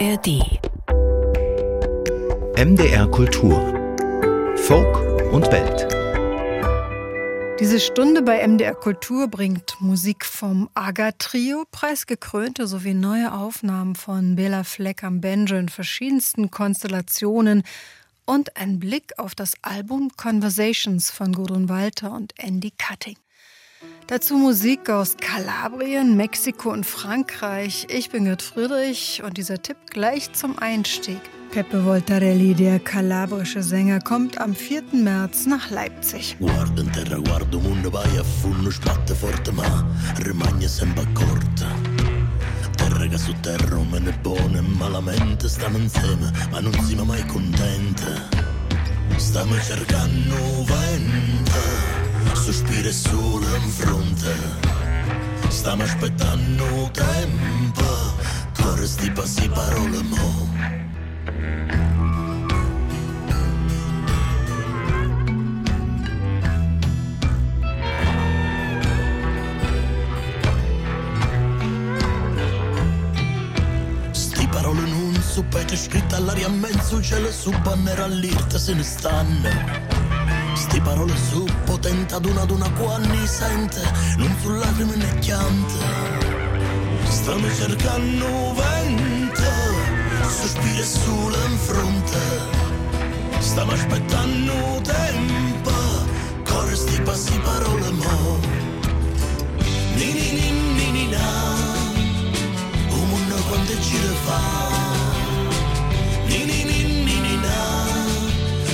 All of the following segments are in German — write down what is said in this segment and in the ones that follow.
ARD MDR Kultur. Folk und Welt. Diese Stunde bei MDR Kultur bringt Musik vom Aga-Trio, preisgekrönte sowie neue Aufnahmen von Bela Fleck am Banjo in verschiedensten Konstellationen und ein Blick auf das Album Conversations von Gudrun Walter und Andy Cutting. Dazu Musik aus Kalabrien, Mexiko und Frankreich. Ich bin Gerd Friedrich und dieser Tipp gleich zum Einstieg. Peppe Voltarelli, der kalabrische Sänger, kommt am 4. März nach Leipzig. Guardo in terra, ma che su terra, umane buone, malamente stiamo insieme, ma non siamo mai contenti. Stiamo cercando vento, sospiro e sole in fronte. Stiamo aspettando tempo, corre sti passi parole mo'. su pece scritta all'aria a mezzo cielo su banner all'irta se ne stanno sti parole su potente ad una ad una quanni sente non su lacrime né chiante. Stanno cercando vento sospira sulla in fronte. Stiamo aspettando tempo corre sti passi parole mo. Ni ni ni ni ni un mondo quando ci fa.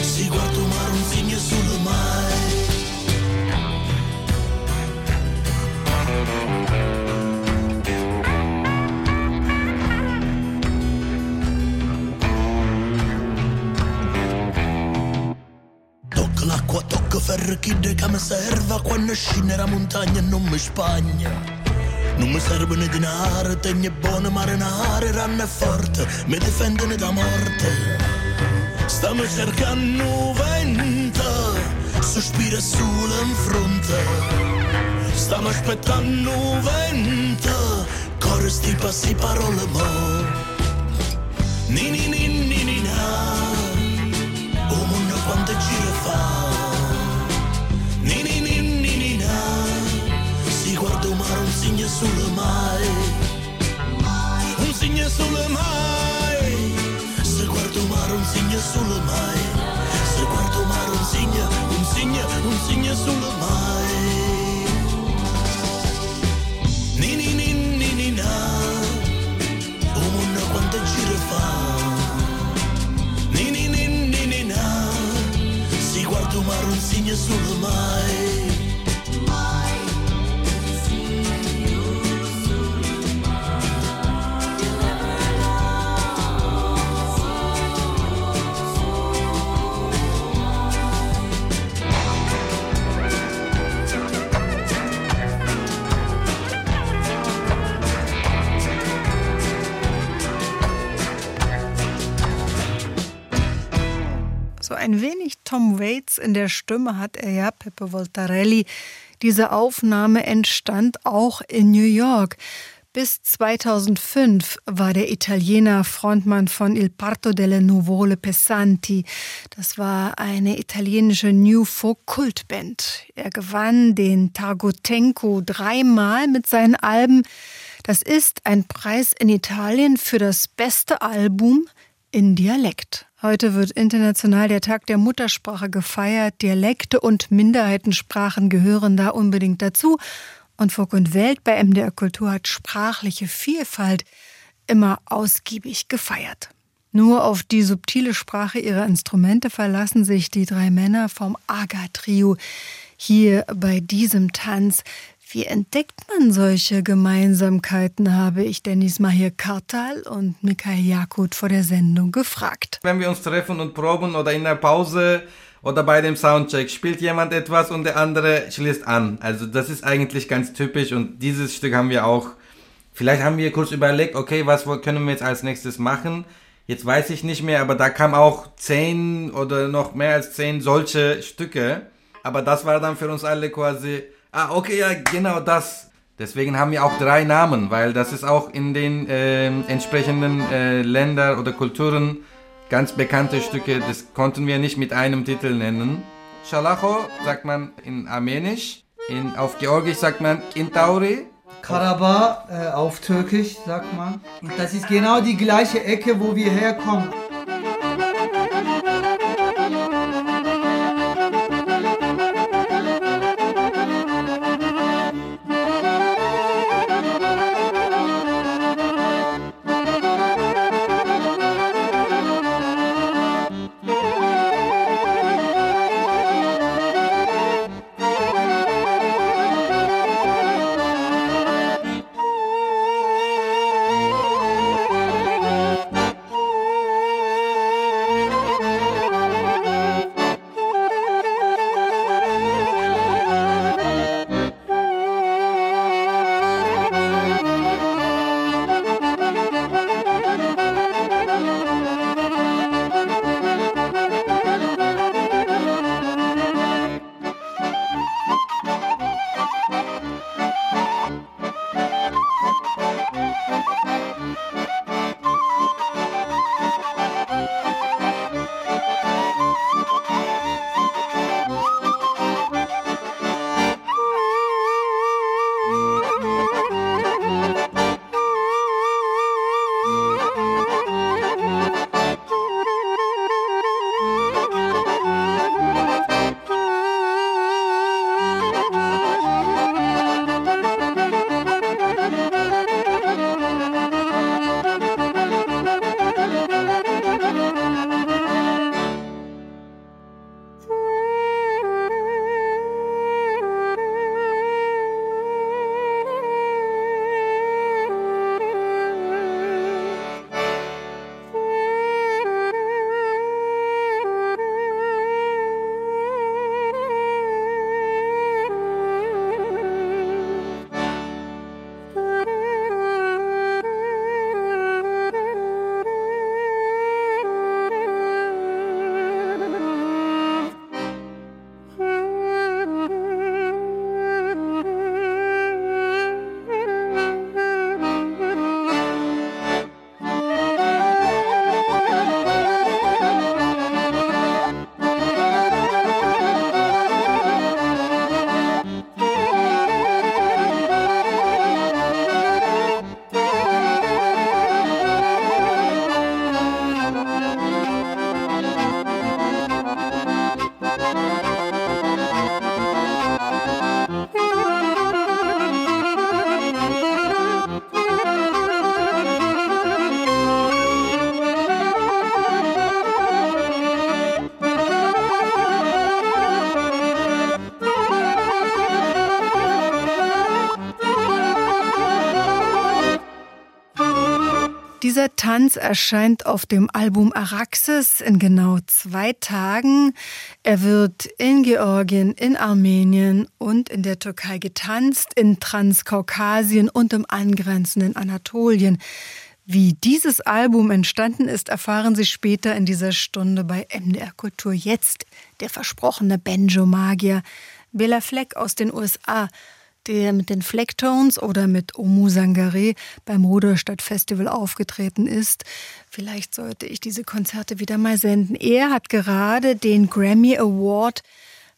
Si guarda un chi de che mi serva quando scende la montagna non mi spagna non mi servono denaro, tengo buono marinare, ranno forte, mi difendono da morte. Stiamo cercando vento, sospira solo in fronte. Stiamo aspettando vento, corre sti passi parole mo. Ni ni ni mai, un segno solo mai, se guardo mare un segno solo mai, se guardo mare un segno, un segno, un segno solo mai. Ni ni ni ni ni na, o mondo quanto giro fa. Ni ni ni na, se guardo mare un segno solo mai. Ein wenig Tom Waits in der Stimme hat er ja, Peppe Voltarelli. Diese Aufnahme entstand auch in New York. Bis 2005 war der Italiener Frontmann von Il Parto delle Nuvole Pesanti. Das war eine italienische New Folk Kultband. Er gewann den Targotenko dreimal mit seinen Alben. Das ist ein Preis in Italien für das beste Album in Dialekt. Heute wird international der Tag der Muttersprache gefeiert. Dialekte und Minderheitensprachen gehören da unbedingt dazu. Und Folk und Welt bei MDR Kultur hat sprachliche Vielfalt immer ausgiebig gefeiert. Nur auf die subtile Sprache ihrer Instrumente verlassen sich die drei Männer vom Aga-Trio hier bei diesem Tanz. Wie entdeckt man solche Gemeinsamkeiten, habe ich Dennis Mahir Kartal und Mikhail Jakut vor der Sendung gefragt. Wenn wir uns treffen und proben oder in der Pause oder bei dem Soundcheck spielt jemand etwas und der andere schließt an. Also das ist eigentlich ganz typisch und dieses Stück haben wir auch. Vielleicht haben wir kurz überlegt, okay, was können wir jetzt als nächstes machen? Jetzt weiß ich nicht mehr, aber da kam auch zehn oder noch mehr als zehn solche Stücke. Aber das war dann für uns alle quasi Ah, okay, ja, genau das. Deswegen haben wir auch drei Namen, weil das ist auch in den äh, entsprechenden äh, Ländern oder Kulturen ganz bekannte Stücke. Das konnten wir nicht mit einem Titel nennen. Shalacho sagt man in Armenisch, in, auf Georgisch sagt man Kintauri. Karabach äh, auf Türkisch sagt man. Und das ist genau die gleiche Ecke, wo wir herkommen. Tanz erscheint auf dem Album Araxes in genau zwei Tagen. Er wird in Georgien, in Armenien und in der Türkei getanzt, in Transkaukasien und im angrenzenden Anatolien. Wie dieses Album entstanden ist, erfahren Sie später in dieser Stunde bei MDR Kultur. Jetzt der versprochene Benjo-Magier Bela Fleck aus den USA der mit den Flecktones oder mit Omu Sangare beim Ruderstadt Festival aufgetreten ist. Vielleicht sollte ich diese Konzerte wieder mal senden. Er hat gerade den Grammy Award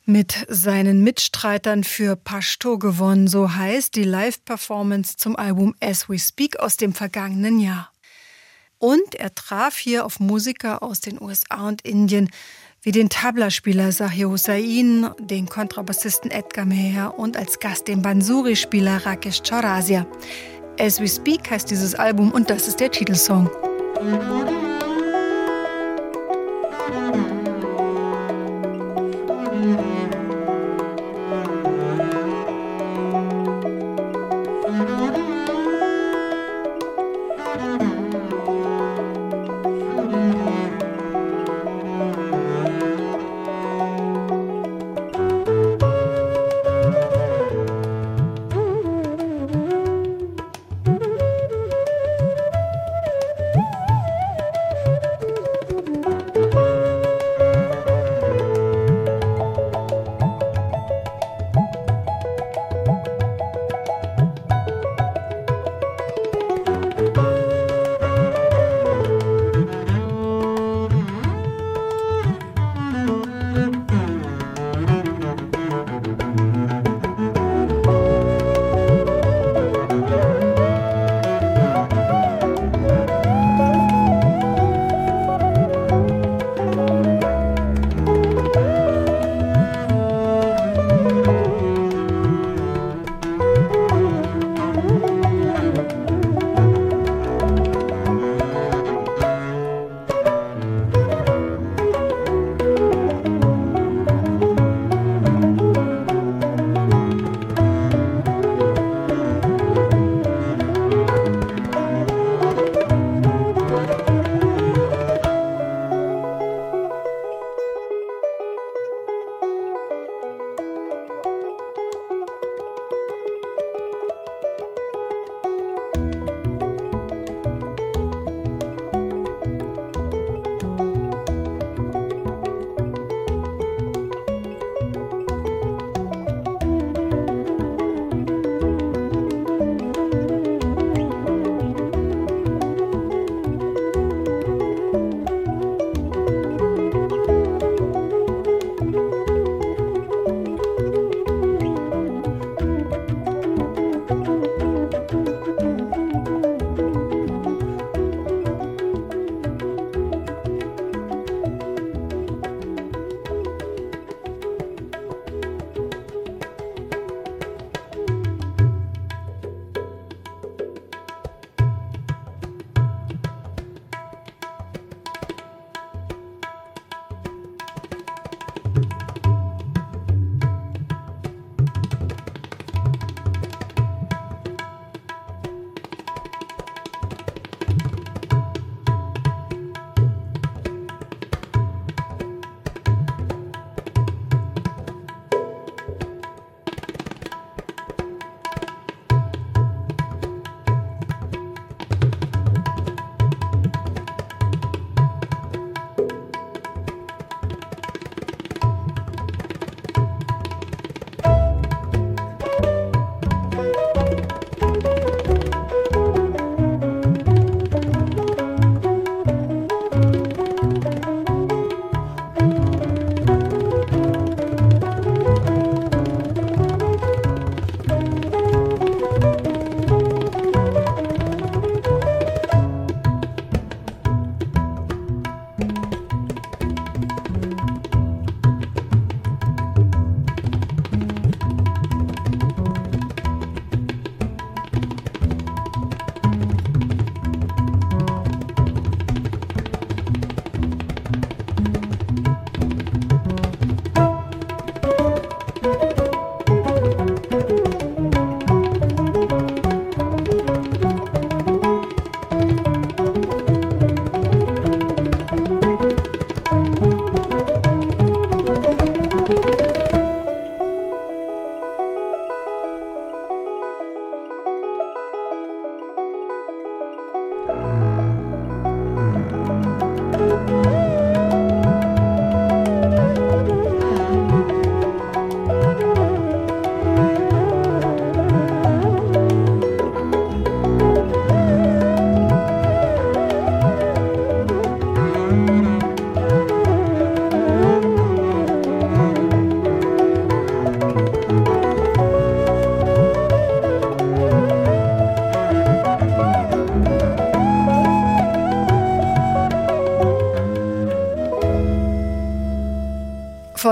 mit seinen Mitstreitern für Pashto gewonnen. So heißt die Live-Performance zum Album As We Speak aus dem vergangenen Jahr. Und er traf hier auf Musiker aus den USA und Indien, wie den Tablaspieler Sahir Hussain, den Kontrabassisten Edgar Meher und als Gast den Bansuri-Spieler Rakesh Chaurasia. As We Speak heißt dieses Album und das ist der Titelsong.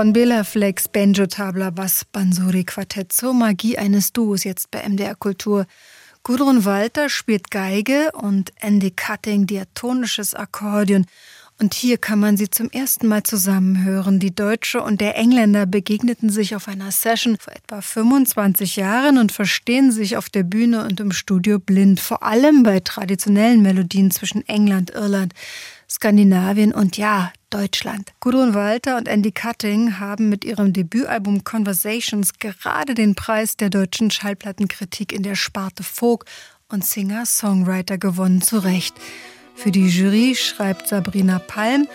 Von Bela Flex, Benjo Tabla, Bass, Bansuri Quartett zur Magie eines Duos jetzt bei MDR Kultur. Gudrun Walter spielt Geige und Andy Cutting diatonisches Akkordeon. Und hier kann man sie zum ersten Mal zusammenhören. Die Deutsche und der Engländer begegneten sich auf einer Session vor etwa 25 Jahren und verstehen sich auf der Bühne und im Studio blind, vor allem bei traditionellen Melodien zwischen England, Irland, Skandinavien und ja, Deutschland. Gudrun Walter und Andy Cutting haben mit ihrem Debütalbum Conversations gerade den Preis der deutschen Schallplattenkritik in der Sparte Folk und Singer-Songwriter gewonnen, zu Recht. Für die Jury schreibt Sabrina Palm,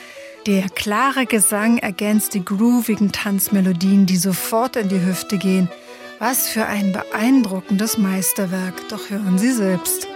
der klare Gesang ergänzt die groovigen Tanzmelodien, die sofort in die Hüfte gehen. Was für ein beeindruckendes Meisterwerk, doch hören Sie selbst.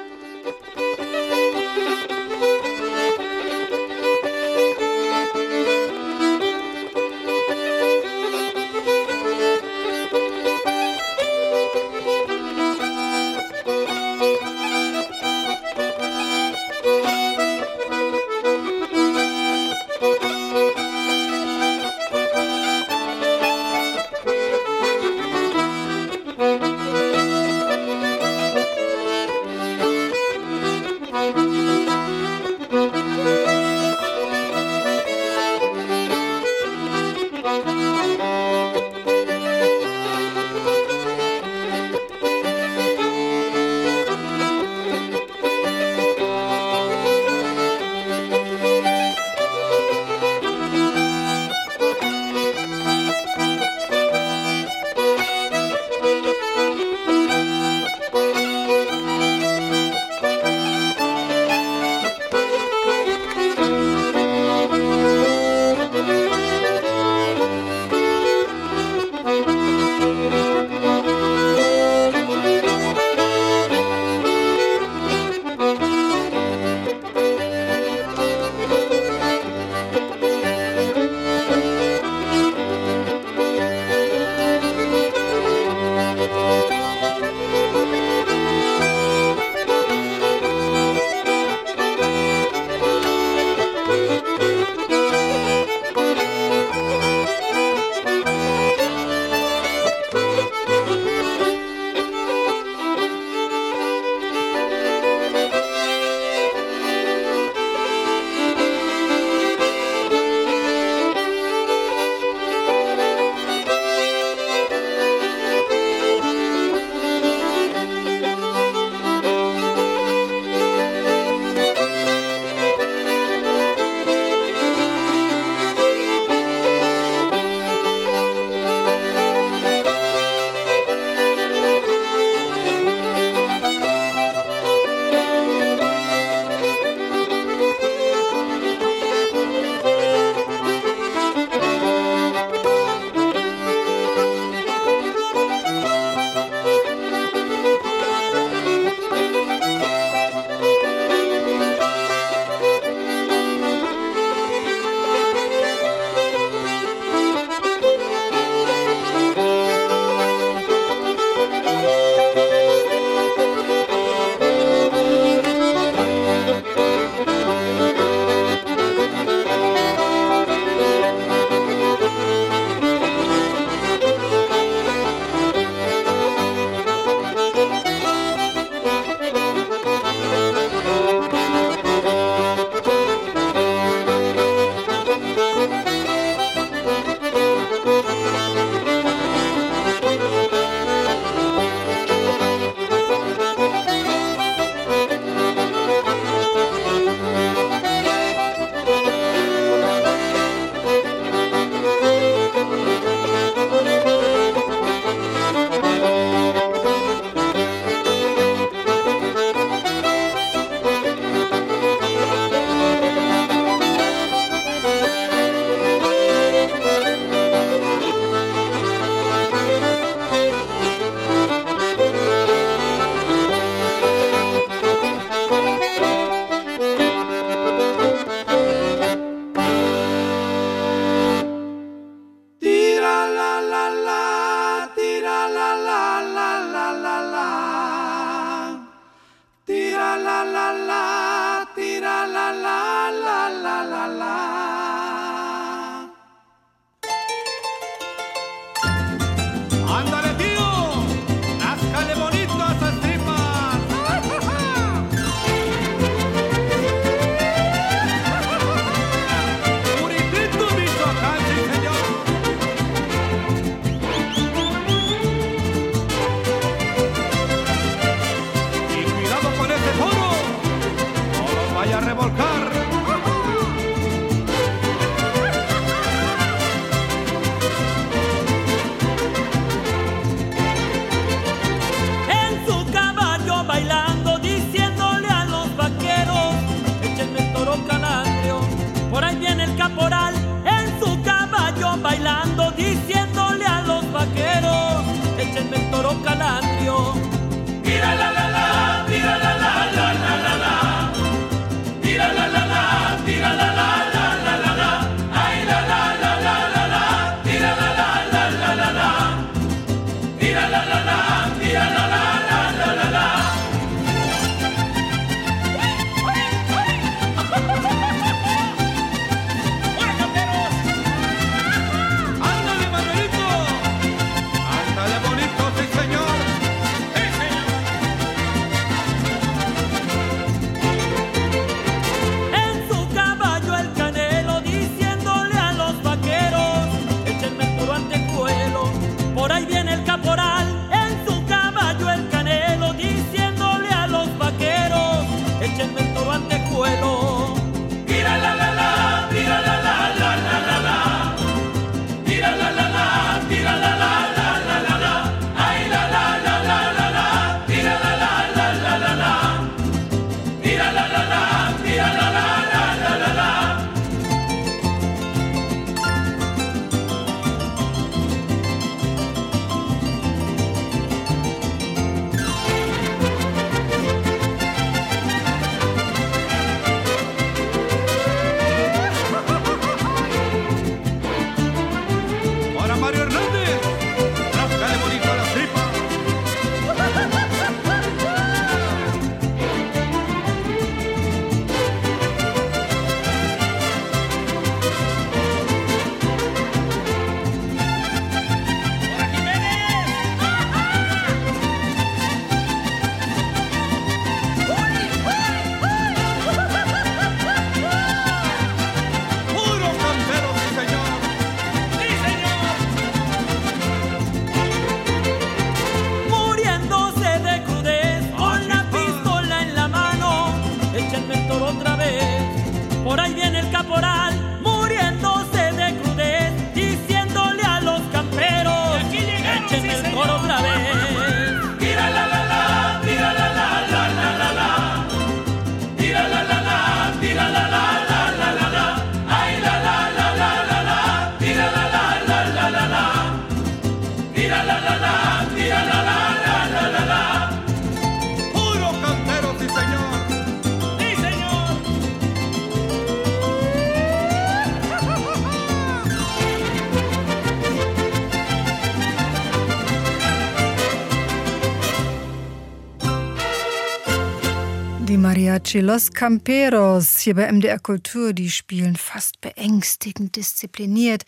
Mariachi Los Camperos hier bei MDR Kultur, die spielen fast beängstigend diszipliniert.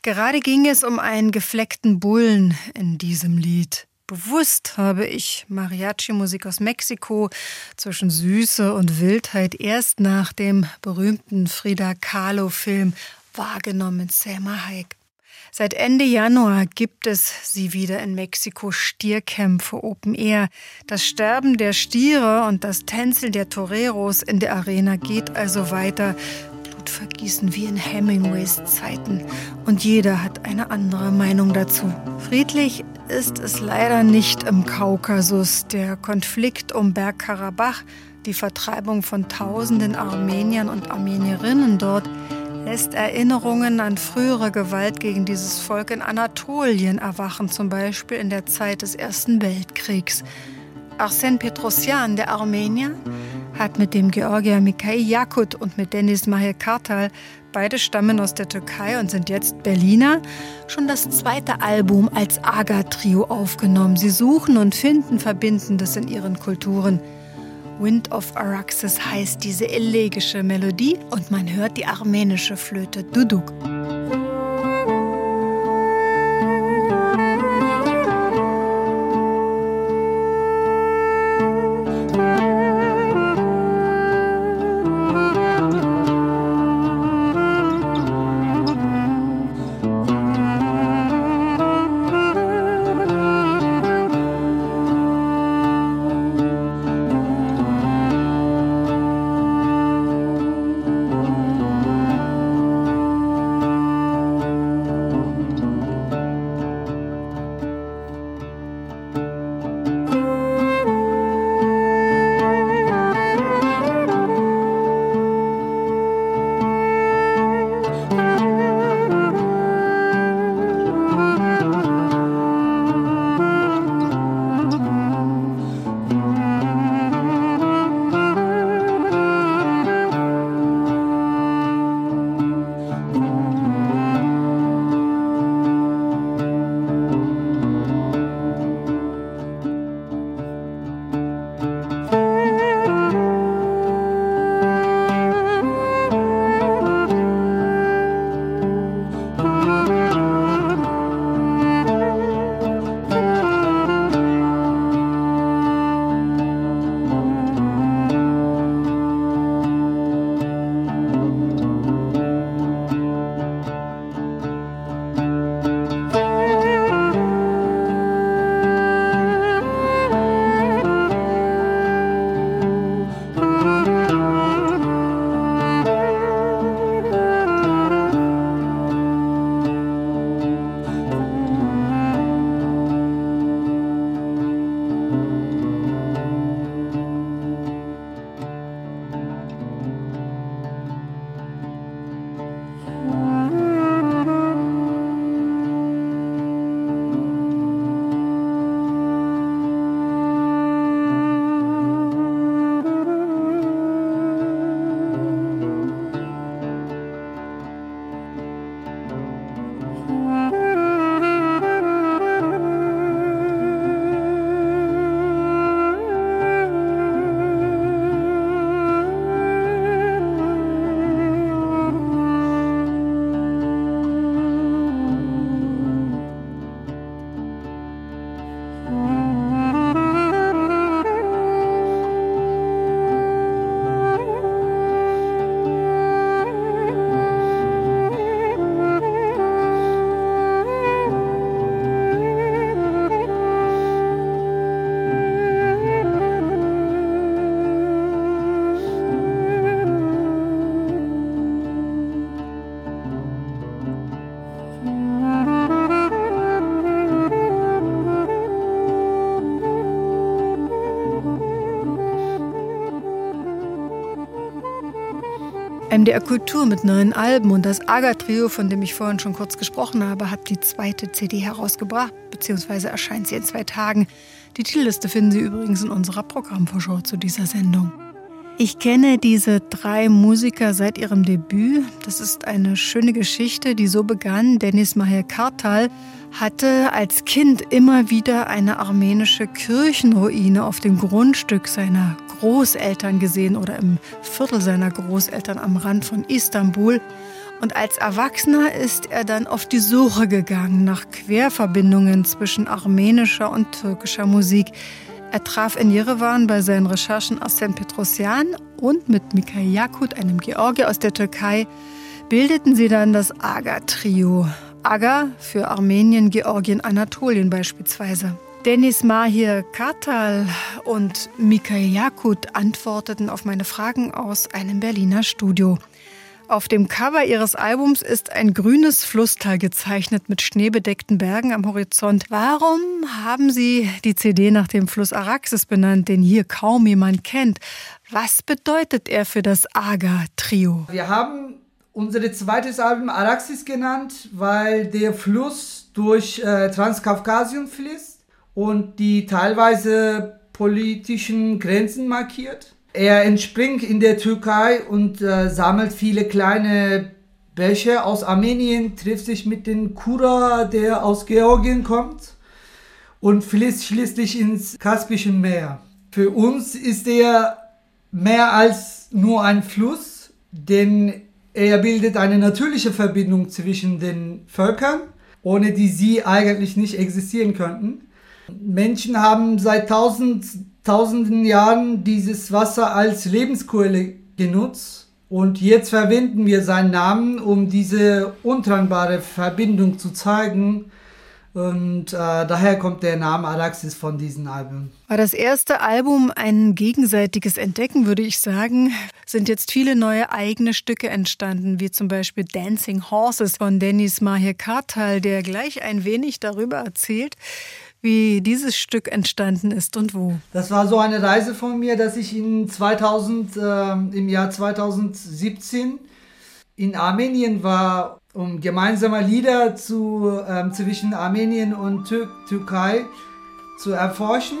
Gerade ging es um einen gefleckten Bullen in diesem Lied. Bewusst habe ich Mariachi-Musik aus Mexiko zwischen Süße und Wildheit erst nach dem berühmten Frida Kahlo-Film wahrgenommen, Selma Hayek. Seit Ende Januar gibt es sie wieder in Mexiko Stierkämpfe Open Air. Das Sterben der Stiere und das Tänzeln der Toreros in der Arena geht also weiter. Blutvergießen wie in Hemingways Zeiten. Und jeder hat eine andere Meinung dazu. Friedlich ist es leider nicht im Kaukasus. Der Konflikt um Bergkarabach, die Vertreibung von tausenden Armeniern und Armenierinnen dort, lässt Erinnerungen an frühere Gewalt gegen dieses Volk in Anatolien erwachen, zum Beispiel in der Zeit des Ersten Weltkriegs. Arsen Petrosyan, der Armenier, hat mit dem Georgier Mikhail Yakut und mit Denis Mahir Kartal, beide stammen aus der Türkei und sind jetzt Berliner, schon das zweite Album als Aga-Trio aufgenommen. Sie suchen und finden Verbindendes in ihren Kulturen. Wind of Araxes heißt diese elegische Melodie und man hört die armenische Flöte Duduk. MDR Kultur mit neuen Alben und das Aga-Trio, von dem ich vorhin schon kurz gesprochen habe, hat die zweite CD herausgebracht, beziehungsweise erscheint sie in zwei Tagen. Die Titelliste finden Sie übrigens in unserer Programmvorschau zu dieser Sendung. Ich kenne diese drei Musiker seit ihrem Debüt. Das ist eine schöne Geschichte, die so begann. Dennis Maher Kartal hatte als Kind immer wieder eine armenische Kirchenruine auf dem Grundstück seiner Großeltern gesehen oder im Viertel seiner Großeltern am Rand von Istanbul. Und als Erwachsener ist er dann auf die Suche gegangen nach Querverbindungen zwischen armenischer und türkischer Musik. Er traf in Jerewan bei seinen Recherchen Arsene Petrosyan und mit Mikhail Yakut, einem Georgier aus der Türkei, bildeten sie dann das Aga-Trio. Aga für Armenien, Georgien, Anatolien beispielsweise. Denis Mahir Kartal und Mikhail Yakut antworteten auf meine Fragen aus einem Berliner Studio. Auf dem Cover ihres Albums ist ein grünes Flusstal gezeichnet mit schneebedeckten Bergen am Horizont. Warum haben Sie die CD nach dem Fluss Araxes benannt, den hier kaum jemand kennt? Was bedeutet er für das Aga-Trio? Wir haben unser zweites Album Araxis genannt, weil der Fluss durch äh, Transkaukasien fließt und die teilweise politischen Grenzen markiert. Er entspringt in der Türkei und äh, sammelt viele kleine Bäche aus Armenien, trifft sich mit dem Kura, der aus Georgien kommt und fließt schließlich ins Kaspische Meer. Für uns ist er mehr als nur ein Fluss, denn er bildet eine natürliche Verbindung zwischen den Völkern, ohne die sie eigentlich nicht existieren könnten. Menschen haben seit tausend, tausenden Jahren dieses Wasser als Lebensquelle genutzt und jetzt verwenden wir seinen Namen, um diese untrennbare Verbindung zu zeigen und äh, daher kommt der Name Araxis von diesem Album. War das erste Album ein gegenseitiges Entdecken, würde ich sagen. Sind jetzt viele neue eigene Stücke entstanden, wie zum Beispiel Dancing Horses von Dennis Mahir Kartal, der gleich ein wenig darüber erzählt, wie dieses Stück entstanden ist und wo. Das war so eine Reise von mir, dass ich in 2000, äh, im Jahr 2017 in Armenien war um gemeinsame Lieder zu, ähm, zwischen Armenien und Tür Türkei zu erforschen.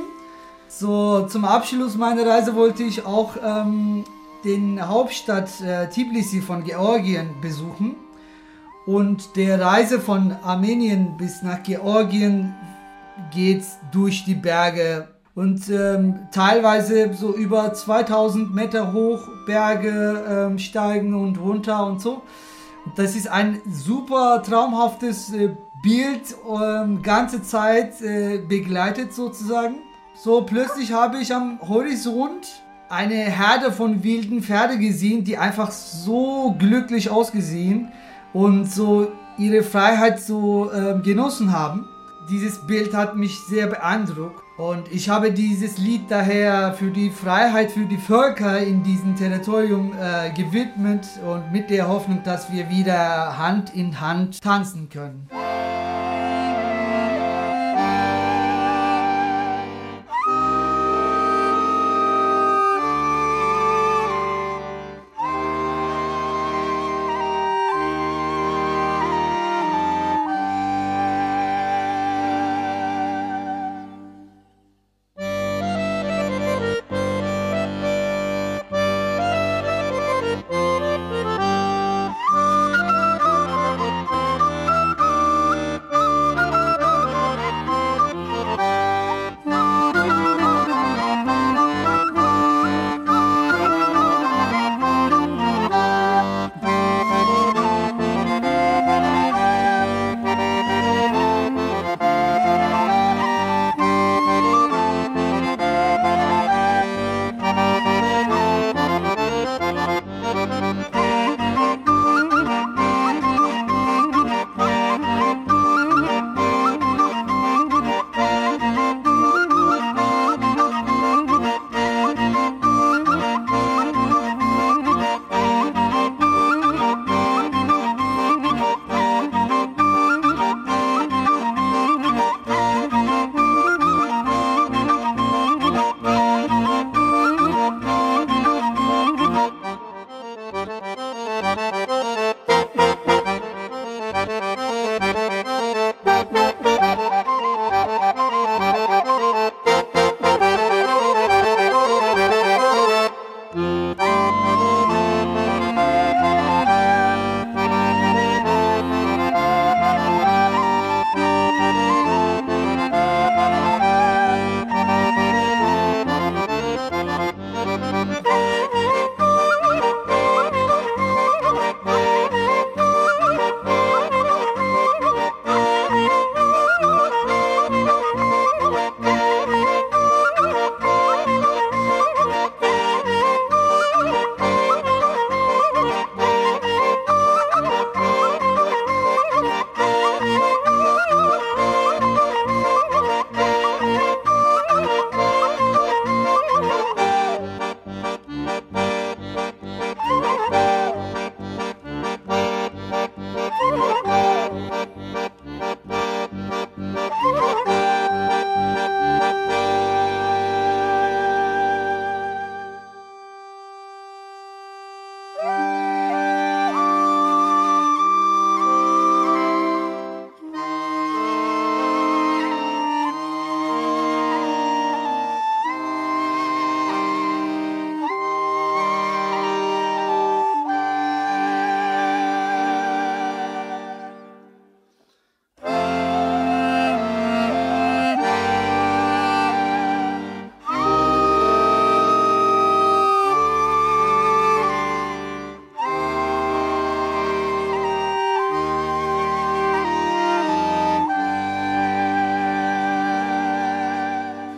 So zum Abschluss meiner Reise wollte ich auch ähm, den Hauptstadt äh, Tbilisi von Georgien besuchen. Und der Reise von Armenien bis nach Georgien geht durch die Berge und ähm, teilweise so über 2000 Meter hoch Berge ähm, steigen und runter und so. Das ist ein super traumhaftes äh, Bild, ähm, ganze Zeit äh, begleitet sozusagen. So plötzlich habe ich am Horizont eine Herde von wilden Pferde gesehen, die einfach so glücklich ausgesehen und so ihre Freiheit so äh, genossen haben. Dieses Bild hat mich sehr beeindruckt. Und ich habe dieses Lied daher für die Freiheit, für die Völker in diesem Territorium äh, gewidmet und mit der Hoffnung, dass wir wieder Hand in Hand tanzen können.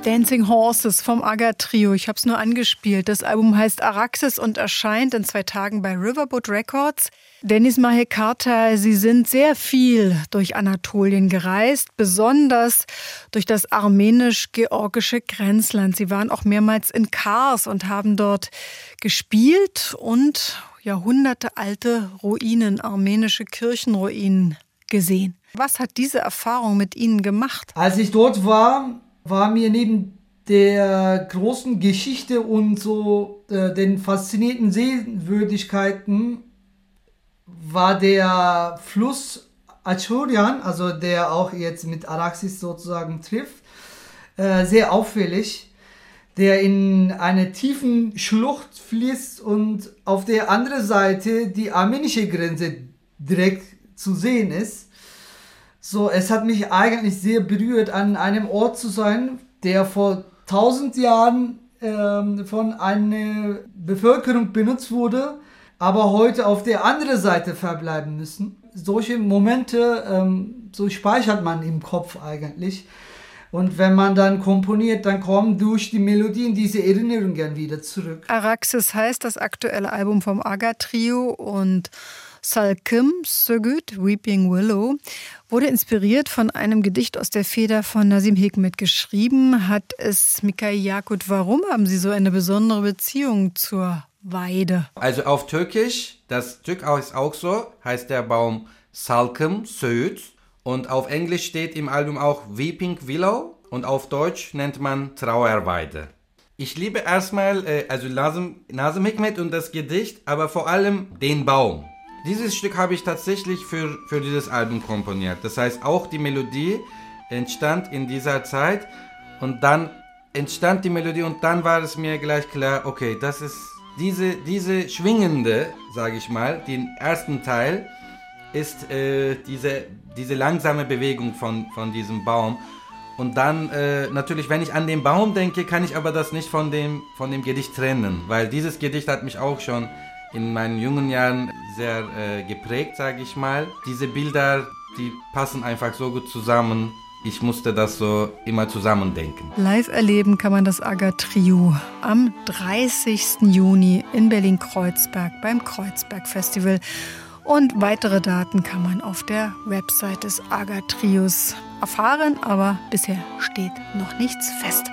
Dancing Horses vom Aga Trio. Ich habe es nur angespielt. Das Album heißt Araxis und erscheint in zwei Tagen bei Riverboat Records. Dennis Mahekata, Sie sind sehr viel durch Anatolien gereist, besonders durch das armenisch-georgische Grenzland. Sie waren auch mehrmals in Kars und haben dort gespielt und jahrhundertealte Ruinen, armenische Kirchenruinen gesehen. Was hat diese Erfahrung mit Ihnen gemacht? Als ich dort war, war mir neben der großen Geschichte und so äh, den faszinierenden Sehenswürdigkeiten war der Fluss Achurian, also der auch jetzt mit Araxis sozusagen trifft, äh, sehr auffällig, der in eine tiefen Schlucht fließt und auf der anderen Seite die armenische Grenze direkt zu sehen ist. So, es hat mich eigentlich sehr berührt, an einem Ort zu sein, der vor tausend Jahren ähm, von einer Bevölkerung benutzt wurde, aber heute auf der anderen Seite verbleiben müssen. Solche Momente, ähm, so speichert man im Kopf eigentlich. Und wenn man dann komponiert, dann kommen durch die Melodien diese Erinnerungen wieder zurück. Araxis heißt das aktuelle Album vom Aga Trio und Salkim Sögüt, Weeping Willow, wurde inspiriert von einem Gedicht aus der Feder von Nasim Hikmet geschrieben. Hat es Mikael Yakut, warum haben Sie so eine besondere Beziehung zur Weide? Also auf Türkisch, das Stück ist auch so, heißt der Baum Salkim Söğüt. Und auf Englisch steht im Album auch Weeping Willow und auf Deutsch nennt man Trauerweide. Ich liebe erstmal, äh, also Nasim Hikmet und das Gedicht, aber vor allem den Baum. Dieses Stück habe ich tatsächlich für, für dieses Album komponiert. Das heißt, auch die Melodie entstand in dieser Zeit und dann entstand die Melodie und dann war es mir gleich klar, okay, das ist diese, diese schwingende, sage ich mal, den ersten Teil ist äh, diese, diese langsame Bewegung von, von diesem Baum. Und dann äh, natürlich, wenn ich an den Baum denke, kann ich aber das nicht von dem, von dem Gedicht trennen, weil dieses Gedicht hat mich auch schon in meinen jungen Jahren sehr äh, geprägt, sage ich mal. Diese Bilder, die passen einfach so gut zusammen. Ich musste das so immer zusammen denken. Live erleben kann man das Aga Trio am 30. Juni in Berlin-Kreuzberg beim Kreuzberg Festival. Und weitere Daten kann man auf der Website des Aga Trios erfahren, aber bisher steht noch nichts fest.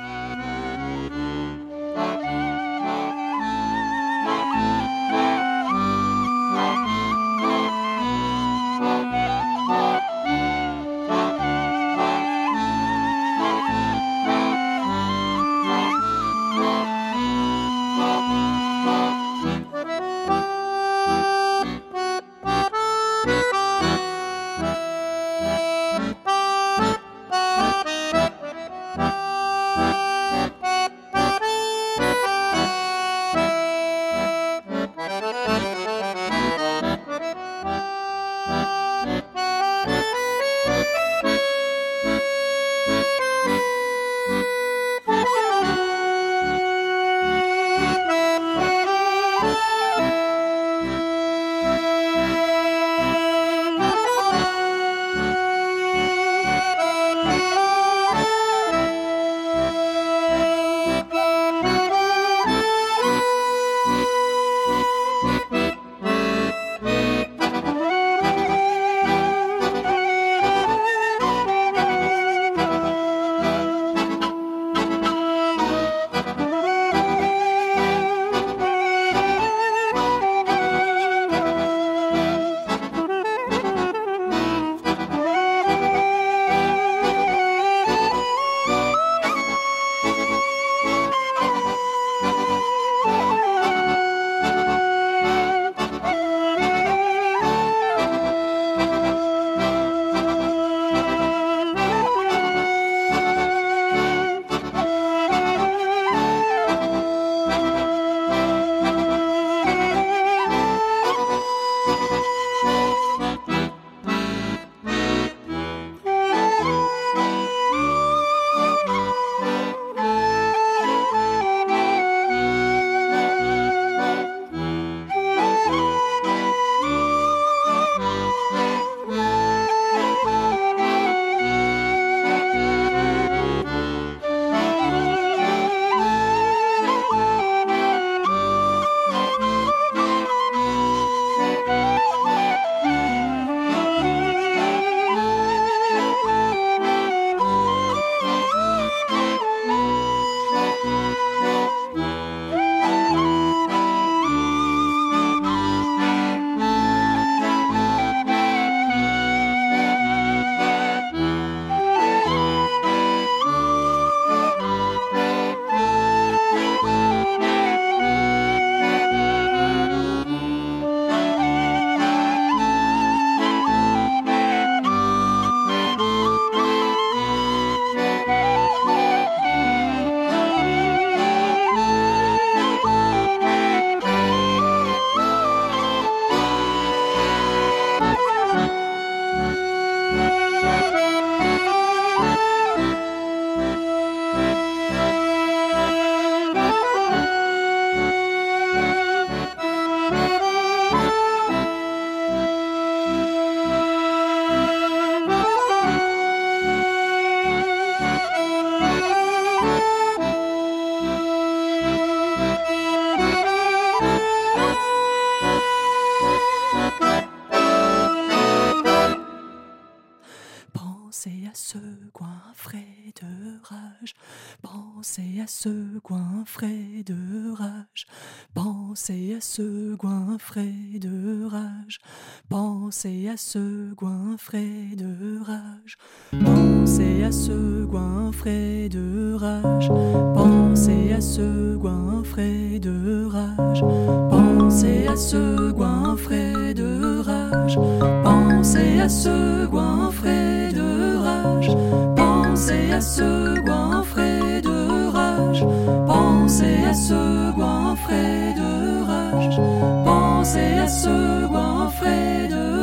Pensez à ce coin frais de rage. Pensez à ce coin frais de rage. Pensez à ce coin frais de rage. Pensez à ce coin frais de rage. Pensez à ce coin frais de rage. Pensez à ce coin frais de rage. Pensez à ce coin frais de rage. Pensez à ce coin frais de rage.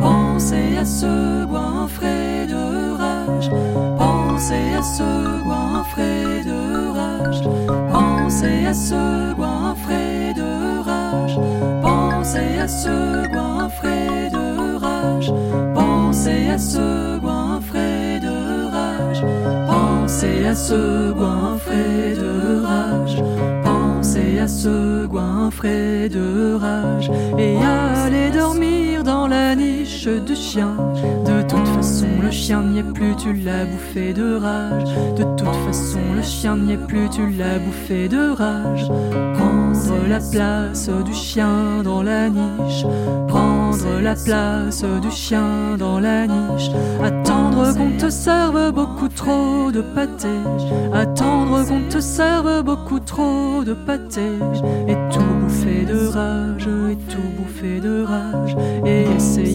Pensez à ce coin frais de rage. Pensez à ce coin frais de rage. Pensez à ce coin frais de rage. Pensez à ce coin frais de rage. Pensez à ce coin frais de rage. Pensez à ce coin frais de rage. Pensez à ce coin frais de rage. Et allez dormir dans la niche du chien. De toute façon, le chien n'y est plus, tu l'as bouffé de rage. De toute façon, le chien n'y est plus, tu l'as bouffé de rage. Prendre la place du chien dans la niche. Prendre la place du chien dans la niche. Attendre qu'on te serve beaucoup trop de pâté. Attendre qu'on te serve beaucoup trop de pâté. Et tout bouffer de rage, et tout bouffer de rage.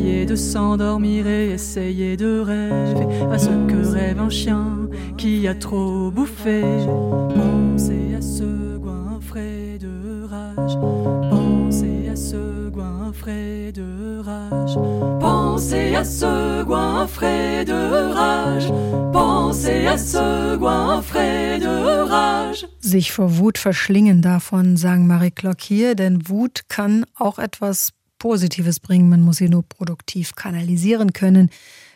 Essayer de s'endormir et essayer de rêver à ce que rêve un chien qui a trop bouffé. Pensez à ce frais de rage. Pensez à ce frais de rage. Pensez à ce frais de rage. Pensez à ce frais de rage. Sich vor Wut verschlingen davon, sagen Marie Klock hier, denn Wut kann auch etwas Positives bringen, man muss sie nur produktiv kanalisieren können.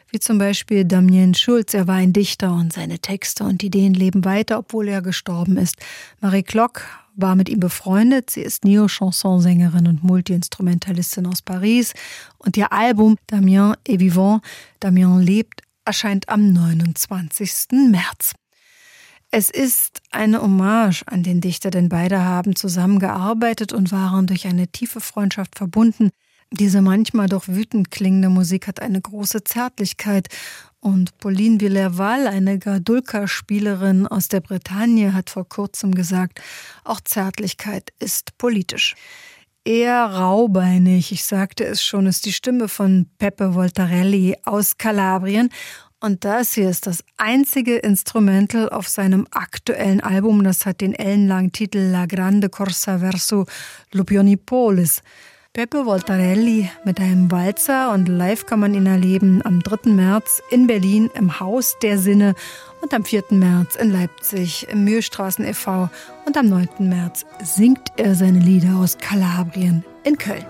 Wie zum Beispiel Damien Schulz, er war ein Dichter und seine Texte und Ideen leben weiter, obwohl er gestorben ist. Marie Klock war mit ihm befreundet. Sie ist Neo-Chansonsängerin und Multiinstrumentalistin aus Paris. Und ihr Album Damien est vivant, Damien lebt, erscheint am 29. März. Es ist eine Hommage an den Dichter, denn beide haben zusammengearbeitet und waren durch eine tiefe Freundschaft verbunden. Diese manchmal doch wütend klingende Musik hat eine große Zärtlichkeit und Pauline Villerval, eine Gadulka-Spielerin aus der Bretagne, hat vor kurzem gesagt, auch Zärtlichkeit ist politisch. Eher raubeinig, ich sagte es schon, ist die Stimme von Peppe Voltarelli aus Kalabrien. Und das hier ist das einzige Instrumental auf seinem aktuellen Album, das hat den ellenlangen Titel La Grande Corsa verso Lupionipolis. Peppe Voltarelli mit einem Walzer und live kann man ihn erleben am 3. März in Berlin im Haus der Sinne und am 4. März in Leipzig im Mühlstraßen e.V. und am 9. März singt er seine Lieder aus Kalabrien in Köln.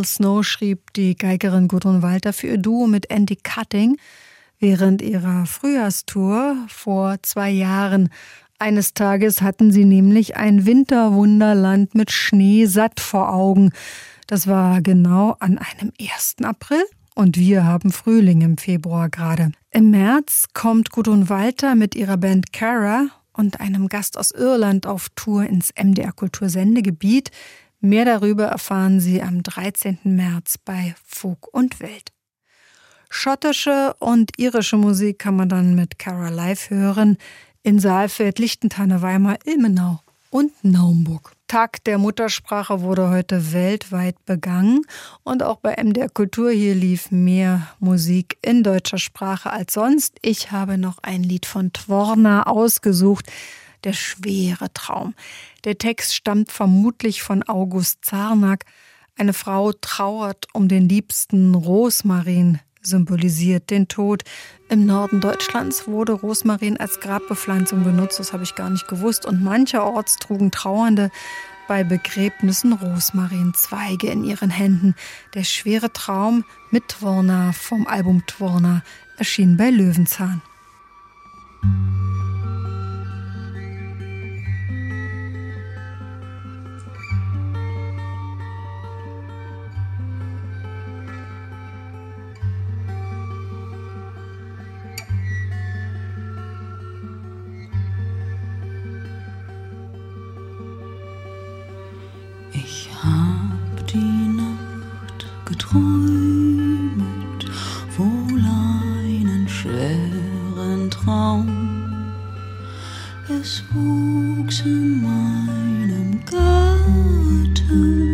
April Snow schrieb die Geigerin Gudrun Walter für ihr Duo mit Andy Cutting während ihrer Frühjahrstour vor zwei Jahren. Eines Tages hatten sie nämlich ein Winterwunderland mit Schnee satt vor Augen. Das war genau an einem 1. April und wir haben Frühling im Februar gerade. Im März kommt Gudrun Walter mit ihrer Band Cara und einem Gast aus Irland auf Tour ins MDR Kultursendegebiet. Mehr darüber erfahren Sie am 13. März bei Folk und Welt. Schottische und irische Musik kann man dann mit Cara live hören in Saalfeld, Lichtentanne, Weimar, Ilmenau und Naumburg. Tag der Muttersprache wurde heute weltweit begangen und auch bei MDR Kultur hier lief mehr Musik in deutscher Sprache als sonst. Ich habe noch ein Lied von Tworna ausgesucht, Der schwere Traum. Der Text stammt vermutlich von August Zarnack. Eine Frau trauert um den liebsten Rosmarin, symbolisiert den Tod. Im Norden Deutschlands wurde Rosmarin als Grabbepflanzung benutzt, das habe ich gar nicht gewusst. Und mancherorts trugen Trauernde bei Begräbnissen Rosmarinzweige in ihren Händen. Der schwere Traum mit Tworna vom Album Tworna erschien bei Löwenzahn. Träumet wohl einen schweren Traum. Es wuchs in meinem Garten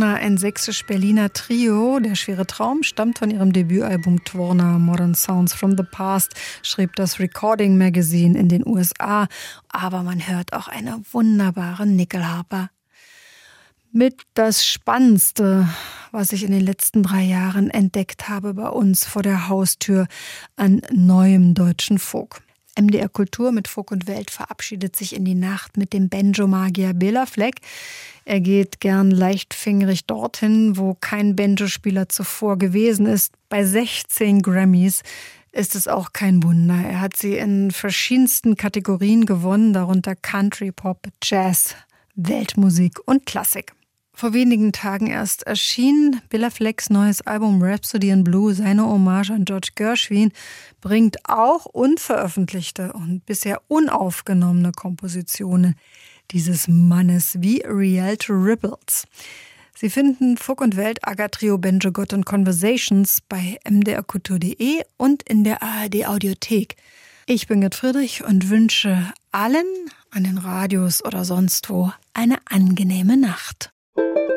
Tworna, ein sächsisch-Berliner Trio. Der schwere Traum stammt von ihrem Debütalbum Tworna Modern Sounds from the Past, schrieb das Recording Magazine in den USA. Aber man hört auch eine wunderbare Nickelharper. Mit das Spannendste, was ich in den letzten drei Jahren entdeckt habe bei uns vor der Haustür an neuem deutschen Folk. MDR Kultur mit Folk und Welt verabschiedet sich in die Nacht mit dem Banjo-Magier Bela Fleck. Er geht gern leichtfingerig dorthin, wo kein Banjo-Spieler zuvor gewesen ist. Bei 16 Grammys ist es auch kein Wunder. Er hat sie in verschiedensten Kategorien gewonnen, darunter Country, Pop, Jazz, Weltmusik und Klassik. Vor wenigen Tagen erst erschien Billa Flecks neues Album Rhapsody in Blue. Seine Hommage an George Gershwin bringt auch unveröffentlichte und bisher unaufgenommene Kompositionen dieses Mannes wie Rialto Ripples. Sie finden Fuck und Welt, Agatrio, Benjagot und Conversations bei mdrkultur.de und in der ARD Audiothek. Ich bin Gerd Friedrich und wünsche allen an den Radios oder sonst wo eine angenehme Nacht. Thank you.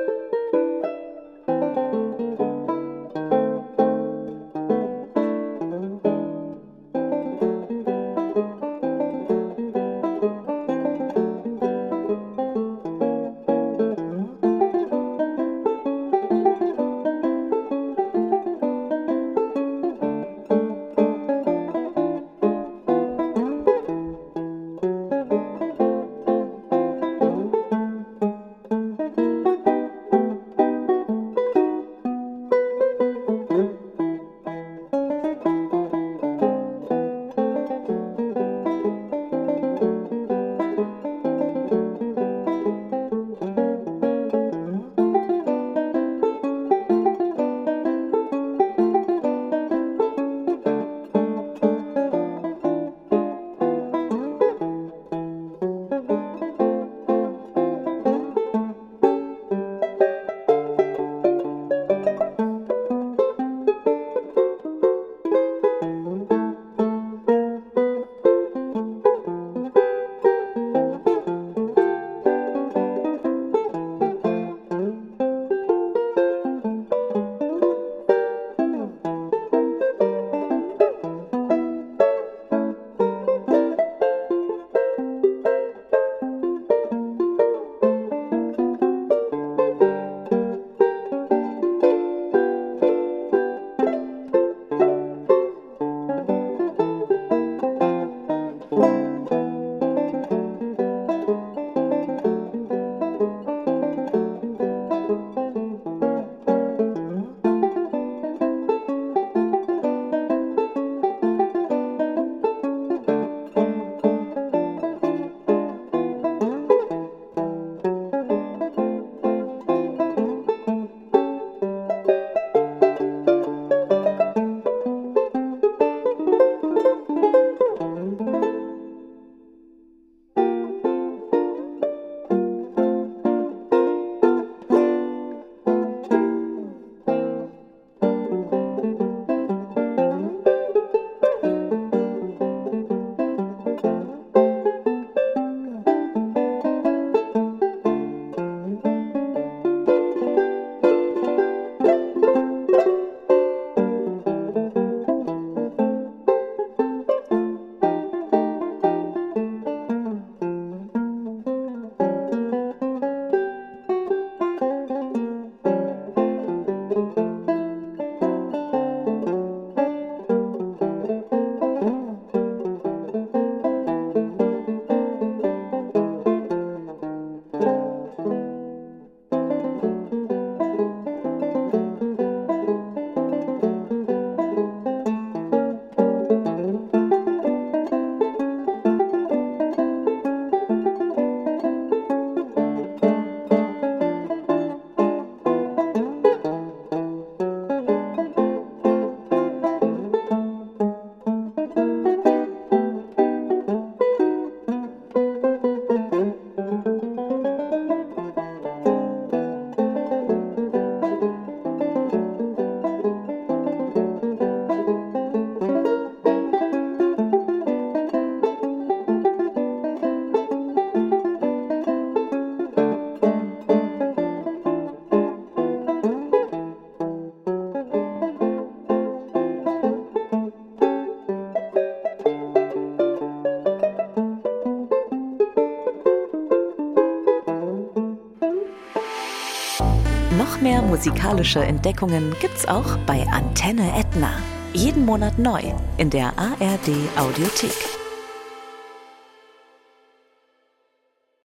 Musikalische Entdeckungen gibt's auch bei Antenne Etna. Jeden Monat neu in der ARD Audiothek.